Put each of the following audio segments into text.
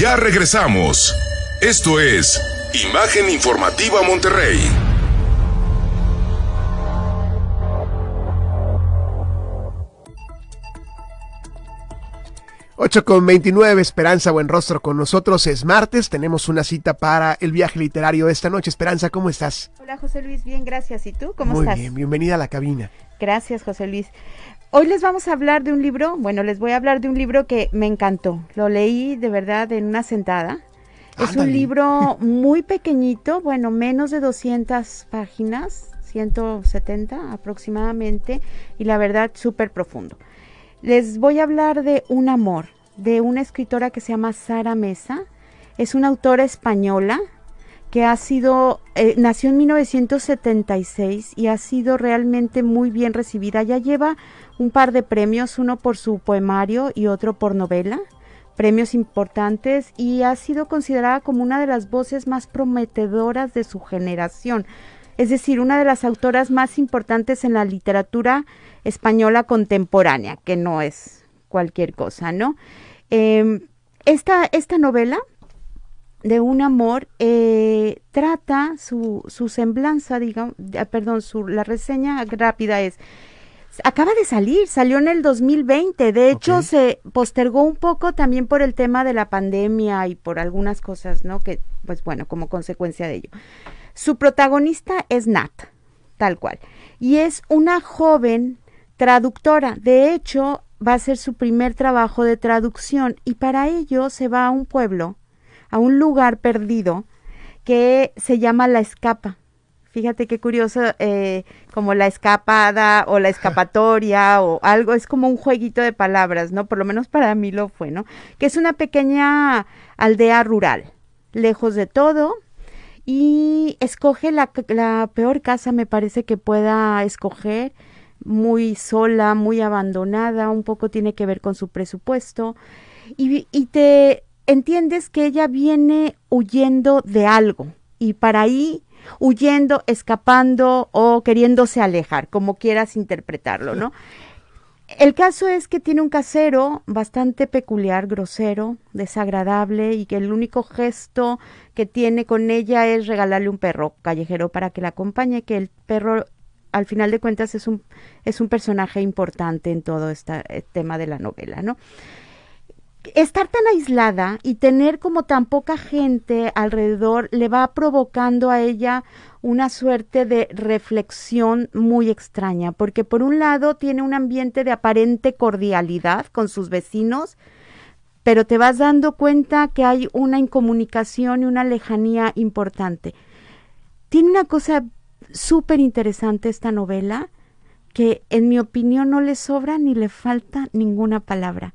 Ya regresamos. Esto es Imagen Informativa Monterrey. 8 con 29, Esperanza Buen Rostro con nosotros. Es martes, tenemos una cita para el viaje literario esta noche. Esperanza, ¿cómo estás? Hola José Luis, bien, gracias. ¿Y tú? ¿Cómo Muy estás? bien, bienvenida a la cabina. Gracias José Luis. Hoy les vamos a hablar de un libro, bueno, les voy a hablar de un libro que me encantó. Lo leí de verdad en una sentada. Es un libro muy pequeñito, bueno, menos de 200 páginas, 170 aproximadamente, y la verdad súper profundo. Les voy a hablar de Un amor, de una escritora que se llama Sara Mesa. Es una autora española que ha sido, eh, nació en 1976 y ha sido realmente muy bien recibida. Ya lleva un par de premios, uno por su poemario y otro por novela, premios importantes y ha sido considerada como una de las voces más prometedoras de su generación. Es decir, una de las autoras más importantes en la literatura española contemporánea, que no es cualquier cosa, ¿no? Eh, esta, esta novela de un amor eh, trata su, su semblanza, digamos, eh, perdón, su, la reseña rápida es, acaba de salir, salió en el 2020, de hecho se postergó un poco también por el tema de la pandemia y por algunas cosas, ¿no? Que, pues bueno, como consecuencia de ello. Su protagonista es Nat, tal cual, y es una joven traductora, de hecho va a ser su primer trabajo de traducción y para ello se va a un pueblo, a un lugar perdido que se llama La Escapa. Fíjate qué curioso, eh, como la escapada o la escapatoria o algo, es como un jueguito de palabras, ¿no? Por lo menos para mí lo fue, ¿no? Que es una pequeña aldea rural, lejos de todo, y escoge la, la peor casa, me parece que pueda escoger, muy sola, muy abandonada, un poco tiene que ver con su presupuesto, y, y te entiendes que ella viene huyendo de algo, y para ahí huyendo, escapando o queriéndose alejar, como quieras interpretarlo, ¿no? El caso es que tiene un casero bastante peculiar, grosero, desagradable y que el único gesto que tiene con ella es regalarle un perro callejero para que la acompañe, que el perro al final de cuentas es un, es un personaje importante en todo este tema de la novela, ¿no? Estar tan aislada y tener como tan poca gente alrededor le va provocando a ella una suerte de reflexión muy extraña, porque por un lado tiene un ambiente de aparente cordialidad con sus vecinos, pero te vas dando cuenta que hay una incomunicación y una lejanía importante. Tiene una cosa súper interesante esta novela, que en mi opinión no le sobra ni le falta ninguna palabra.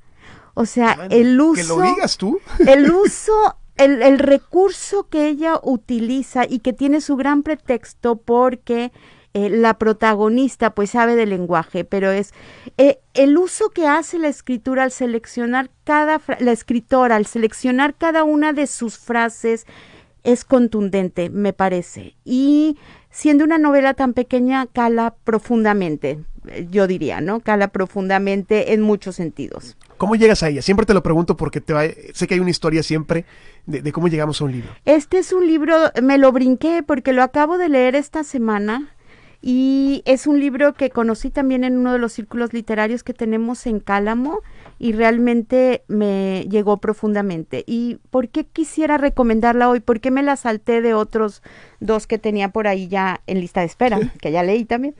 O sea, Bueno, el uso. Que lo digas tú. El uso, el, el recurso que ella utiliza y que tiene su gran pretexto porque eh, la protagonista pues sabe del lenguaje, pero es eh, el uso que hace la escritura al seleccionar cada, la escritora al seleccionar cada una de sus frases es contundente, me parece. Y siendo una novela tan pequeña, cala profundamente, yo diría, ¿no? Cala profundamente en muchos sentidos. ¿Cómo llegas a ella? Siempre te lo pregunto porque te va- sé que hay una historia siempre de, de cómo llegamos a un libro. Este es un libro, me lo brinqué porque lo acabo de leer esta semana y es un libro que conocí también en uno de los círculos literarios que tenemos en Cálamo y realmente me llegó profundamente. ¿Y por qué quisiera recomendarla hoy? ¿Por qué me la salté de otros dos que tenía por ahí ya en lista de espera, que ya leí también?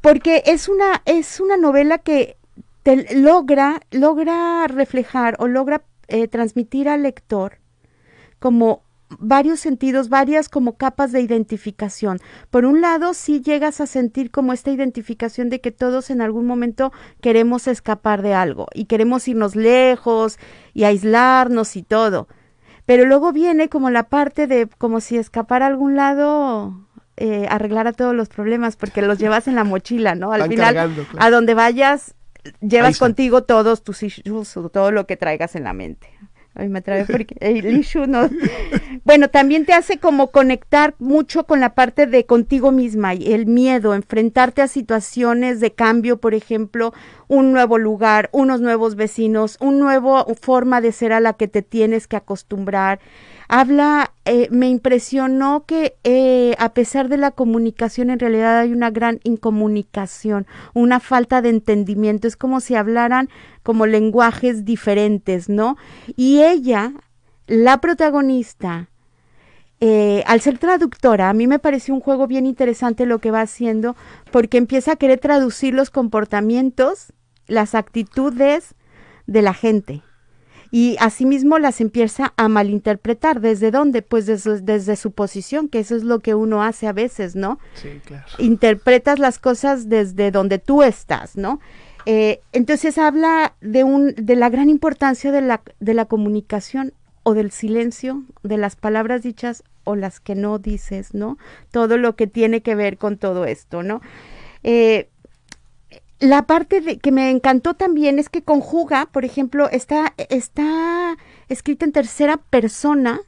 Porque es una, es una novela que te logra, logra reflejar o logra eh, transmitir al lector como varios sentidos, varias como capas de identificación. Por un lado, sí llegas a sentir como esta identificación de que todos en algún momento queremos escapar de algo y queremos irnos lejos y aislarnos y todo. Pero luego viene como la parte de como si escapar a algún lado eh, arreglara todos los problemas porque los llevas en la mochila, ¿no? Al final, cargando, claro. a donde vayas, llevas contigo todos tus issues o todo lo que traigas en la mente. Ay, me trae porque el issue no. Bueno, también te hace como conectar mucho con la parte de contigo misma y el miedo, enfrentarte a situaciones de cambio, por ejemplo, un nuevo lugar, unos nuevos vecinos, una nueva forma de ser a la que te tienes que acostumbrar. Habla, eh, me impresionó que eh, a pesar de la comunicación, en realidad hay una gran incomunicación, una falta de entendimiento. Es como si hablaran como lenguajes diferentes, ¿no? Y ella, la protagonista, eh, al ser traductora, a mí me pareció un juego bien interesante lo que va haciendo, porque empieza a querer traducir los comportamientos, las actitudes de la gente. Y asimismo las empieza a malinterpretar. ¿Desde dónde? Pues desde, desde, su posición, que eso es lo que uno hace a veces, ¿no? Sí, claro. Interpretas las cosas desde donde tú estás, ¿no? Eh, entonces habla de, un, de la gran importancia de la, de la comunicación o del silencio, de las palabras dichas o las que no dices, ¿no? Todo lo que tiene que ver con todo esto, ¿no? Eh, la parte de, que me encantó también es que conjuga, por ejemplo, está, está escrita en tercera persona,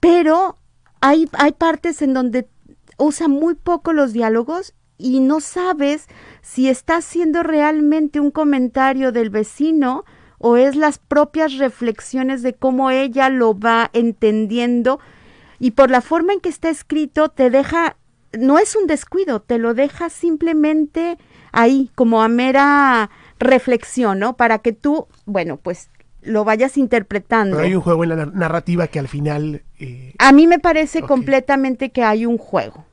pero hay, hay partes en donde usa muy poco los diálogos y no sabes si está haciendo realmente un comentario del vecino o es las propias reflexiones de cómo ella lo va entendiendo. Y por la forma en que está escrito te deja, no es un descuido, te lo deja simplemente ahí como a mera reflexión, ¿no? Para que tú, bueno, pues lo vayas interpretando. Pero hay un juego en la narrativa que al final... Eh... A mí me parece okay. completamente que hay un juego.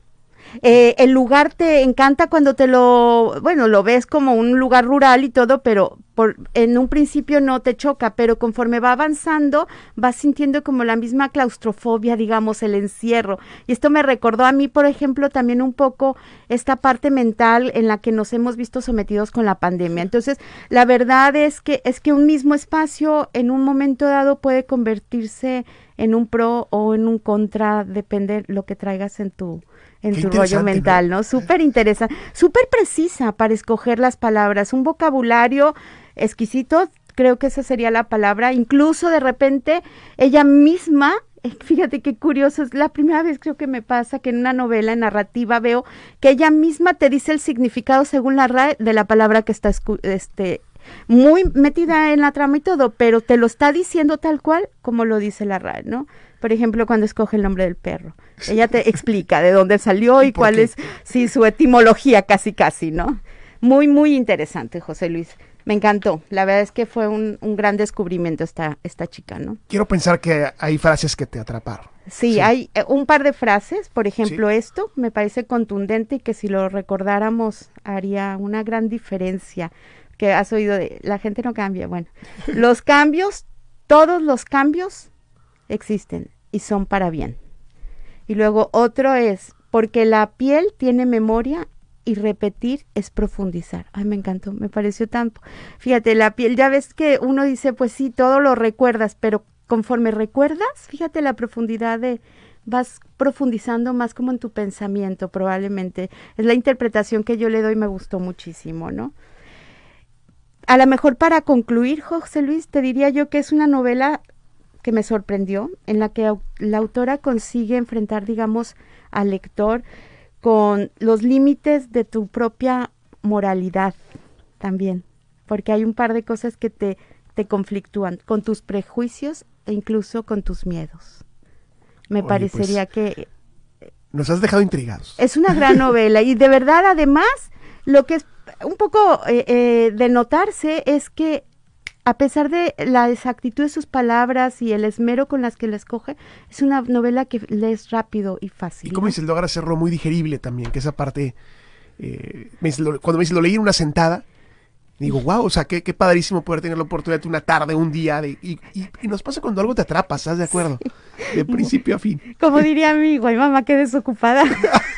Eh, el lugar te encanta cuando te lo, bueno, lo ves como un lugar rural y todo, pero por, en un principio no te choca, pero conforme va avanzando vas sintiendo como la misma claustrofobia, digamos, el encierro. Y esto me recordó a mí, por ejemplo, también un poco esta parte mental en la que nos hemos visto sometidos con la pandemia. Entonces, la verdad es que es que un mismo espacio en un momento dado puede convertirse un pro o en un contra, depende lo que traigas en tu en Qué tu rollo mental, ¿no? ¿no? Súper interesante, súper precisa para escoger las palabras, un vocabulario exquisito, creo que esa sería la palabra, incluso de repente ella misma, fíjate qué curioso, es la primera vez creo que me pasa que en una novela en narrativa veo que ella misma te dice el significado según la RAE de la palabra que está este muy metida en la trama y todo, pero te lo está diciendo tal cual como lo dice la RAE, ¿no? Por ejemplo, cuando escoge el nombre del perro. Ella te explica de dónde salió y cuál es, sí, su etimología casi casi, ¿no? Muy, muy interesante, José Luis. Me encantó. La verdad es que fue un, un gran descubrimiento esta, esta chica, ¿no? Quiero pensar que hay frases que te atraparon. Sí, sí. hay eh, un par de frases, por ejemplo, sí. esto me parece contundente y que si lo recordáramos haría una gran diferencia. Que has oído de la gente no cambia. Bueno, los cambios, todos los cambios existen y son para bien. Y luego otro es, porque la piel tiene memoria y repetir es profundizar. Ay, me encantó, me pareció tanto. Fíjate, la piel, ya ves que uno dice, pues sí, todo lo recuerdas, pero conforme recuerdas, fíjate la profundidad de, vas profundizando más como en tu pensamiento, probablemente. Es la interpretación que yo le doy, me gustó muchísimo, ¿no? A lo mejor para concluir, José Luis, te diría yo que es una novela que me sorprendió, en la que la autora consigue enfrentar, digamos, al lector con los límites de tu propia moralidad también, porque hay un par de cosas que te, te conflictúan con tus prejuicios e incluso con tus miedos. Me Oye, parecería pues, que... Nos has dejado intrigados. Es una gran novela y de verdad además lo que es un poco eh, eh, de notarse es que a pesar de la exactitud de sus palabras y el esmero con las que la escoge, es una novela que lees rápido y fácil. Y como ¿no? dices, logra hacerlo muy digerible también, que esa parte, eh, me dice, lo, cuando me dice, lo leí en una sentada, digo, wow, o sea, qué, qué padrísimo poder tener la oportunidad de una tarde, un día, de, y, y, y, nos pasa cuando algo te atrapa, ¿estás de acuerdo? Sí. De principio a fin. Como diría mi guay mamá, qué desocupada.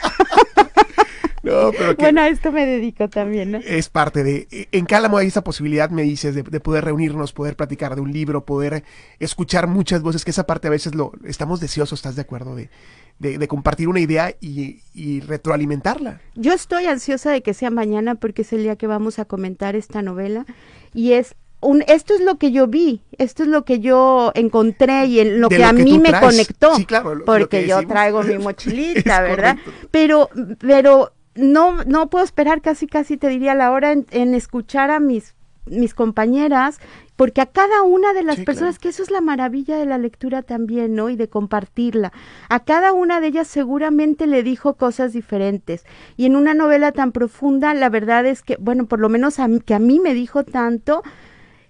No, pero bueno, a esto me dedico también, ¿no? Es parte de... En Cálamo hay esa posibilidad, me dices, de, de, poder reunirnos, poder platicar de un libro, poder escuchar muchas voces, que esa parte a veces lo estamos deseosos, ¿estás de acuerdo? De, de, de compartir una idea y, y, retroalimentarla. Yo estoy ansiosa de que sea mañana porque es el día que vamos a comentar esta novela y es un, esto es lo que yo vi, esto es lo que yo encontré y en lo, que, lo a que mí me traes. conectó, sí, claro, lo, porque lo yo traigo mi mochilita, ¿verdad? Pero, pero no, no puedo esperar casi, casi te diría la hora en, en escuchar a mis mis compañeras, porque a cada una de las Sí, personas, claro. que eso es la maravilla de la lectura también, ¿no? Y de compartirla. A cada una de ellas seguramente le dijo cosas diferentes. Y en una novela tan profunda, la verdad es que, bueno, por lo menos a mí, que a mí me dijo tanto,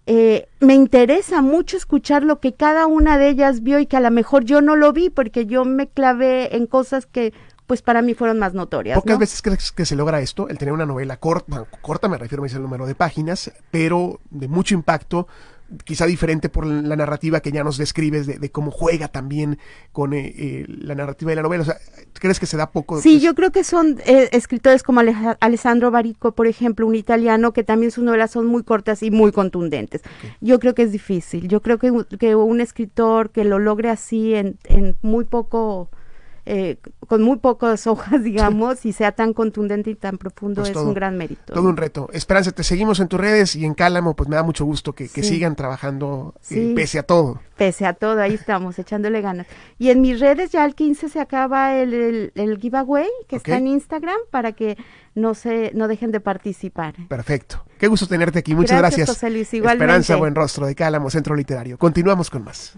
eh, me interesa mucho escuchar lo que cada una de ellas vio y que a lo mejor yo no lo vi porque yo me clavé en cosas que pues para mí fueron más notorias. Pocas ¿no? veces crees que se logra esto, el tener una novela corta, bueno, corta me refiero a el número de páginas, pero de mucho impacto, quizá diferente por la narrativa que ya nos describes de, de cómo juega también con eh, eh, la narrativa de la novela. O sea, ¿crees que se da poco? Sí, pues, yo creo que son eh, escritores como Aleja- Alessandro Barico, por ejemplo, un italiano, que también sus novelas son muy cortas y muy contundentes. Yo creo que es difícil. Yo creo que, un- que un escritor que lo logre así en, en muy poco, eh, con muy pocas hojas, digamos, y sea tan contundente y tan profundo, Pues es todo- un gran mérito. Todo un reto. Esperanza, te seguimos en tus redes y en Cálamo, pues me da mucho gusto que, sigan trabajando eh, pese a todo. Pese a todo, ahí estamos, echándole ganas. Y en mis redes ya el 15 se acaba el, el, el giveaway, que está en Instagram, para que no se no dejen de participar. Perfecto. Qué gusto tenerte aquí. Muchas Gracias, gracias. José Luis, igualmente. Esperanza Buen Rostro de Cálamo, Centro Literario. Continuamos con más.